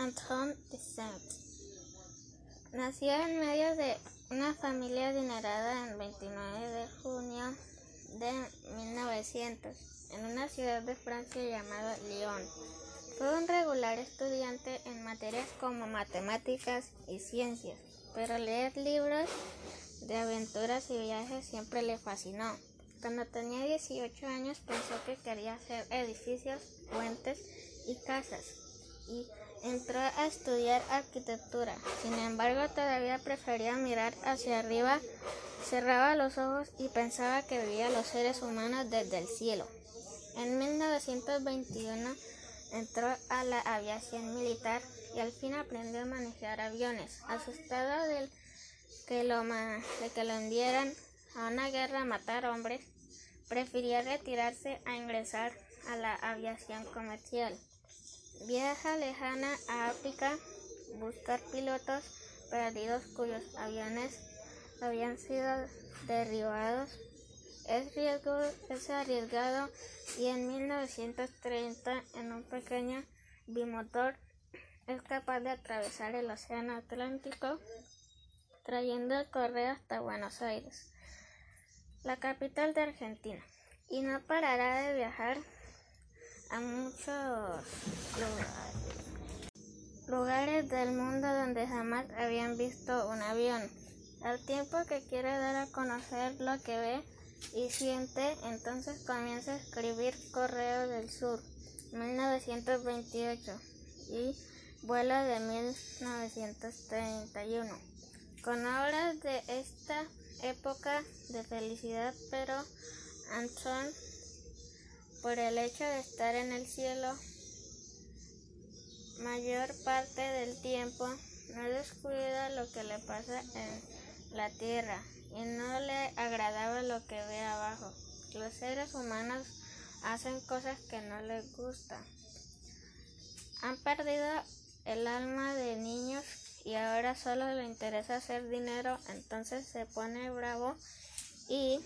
Antoine de Saint. Nació en medio de una familia adinerada el 29 de junio de 1900 en una ciudad de Francia llamada Lyon. Fue un regular estudiante en materias como matemáticas y ciencias, pero leer libros de aventuras y viajes siempre le fascinó. Cuando tenía 18 años pensó que quería hacer edificios, puentes y casas y entró a estudiar arquitectura. Sin embargo, todavía prefería mirar hacia arriba, cerraba los ojos y pensaba que veía los seres humanos desde el cielo. En 1921 entró a la aviación militar y al fin aprendió a manejar aviones. Asustado de que lo, de que lo enviaran a una guerra a matar hombres, prefirió retirarse a ingresar a la aviación comercial. Viaja lejana a África, buscar pilotos perdidos cuyos aviones habían sido derribados. Es, riesgo, es arriesgado y en 1930 en un pequeño bimotor es capaz de atravesar el Océano Atlántico trayendo el correo hasta Buenos Aires, la capital de Argentina, y no parará de viajar a muchos lugares del mundo donde jamás habían visto un avión. Al tiempo que quiere dar a conocer lo que ve y siente, entonces comienza a escribir Correo del Sur, 1928, y Vuelo de 1931, con obras de esta época de felicidad, pero Anton por el hecho de estar en el cielo mayor parte del tiempo, no descuida lo que le pasa en la tierra y no le agradaba lo que ve abajo. Los seres humanos hacen cosas que no les gustan. Han perdido el alma de niños y ahora solo le interesa hacer dinero, entonces se pone bravo y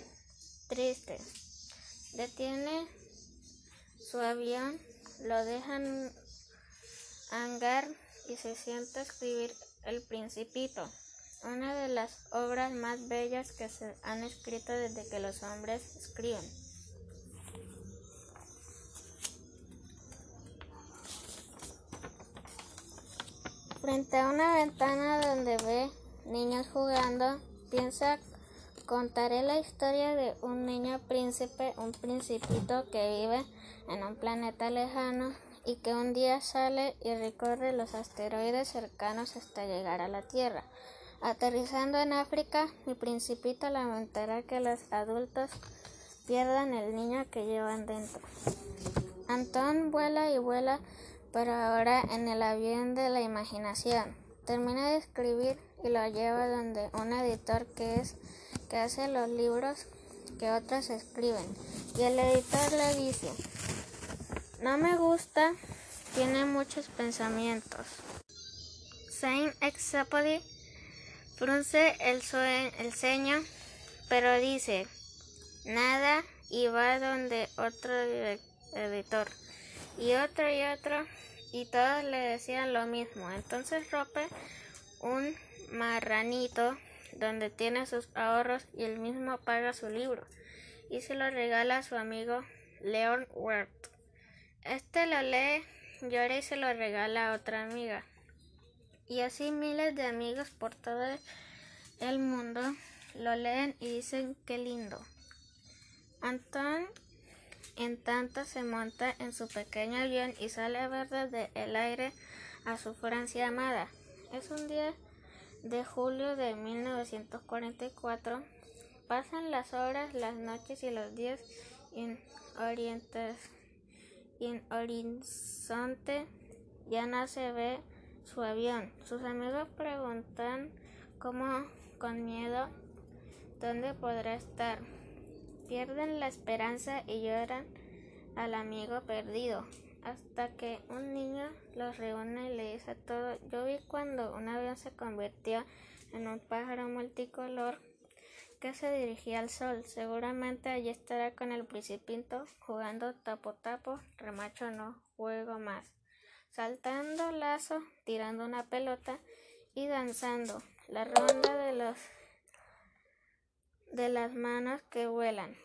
triste. Detiene su avión, lo dejan hangar y se sienta a escribir El Principito, una de las obras más bellas que se han escrito desde que los hombres escriben. Frente a una ventana donde ve niños jugando, piensa Contaré la historia de un niño príncipe, un principito que vive en un planeta lejano y que un día sale y recorre los asteroides cercanos hasta llegar a la Tierra. Aterrizando en África, mi principito lamentará que los adultos pierdan el niño que llevan dentro. Antón vuela y vuela, pero ahora en el avión de la imaginación. Termina de escribir y lo lleva donde un editor que es que hace los libros que otros escriben. Y el editor le dice, no me gusta, tiene muchos pensamientos. Saint Exupéry frunce el, el ceño, pero dice nada y va donde otro editor y otro y otro y todos le decían lo mismo. Entonces rompe un marranito donde tiene sus ahorros y él mismo paga su libro y se lo regala a su amigo Leon Wert. Este lo lee, llora y se lo regala a otra amiga. Y así miles de amigos por todo el mundo lo leen y dicen qué lindo. Anton en tanto se monta en su pequeño avión y sale a ver desde el aire a su Francia amada. Es un día de julio de 1944 pasan las horas, las noches y los días en, en horizonte ya no se ve su avión. Sus amigos preguntan como con miedo dónde podrá estar. Pierden la esperanza y lloran al amigo perdido hasta que un niño los reúne y le dice todo. Yo vi cuando un avión se convirtió en un pájaro multicolor que se dirigía al sol. Seguramente allí estará con el principito jugando tapo tapo, remacho no juego más. saltando lazo, tirando una pelota y danzando. La ronda de los de las manos que vuelan.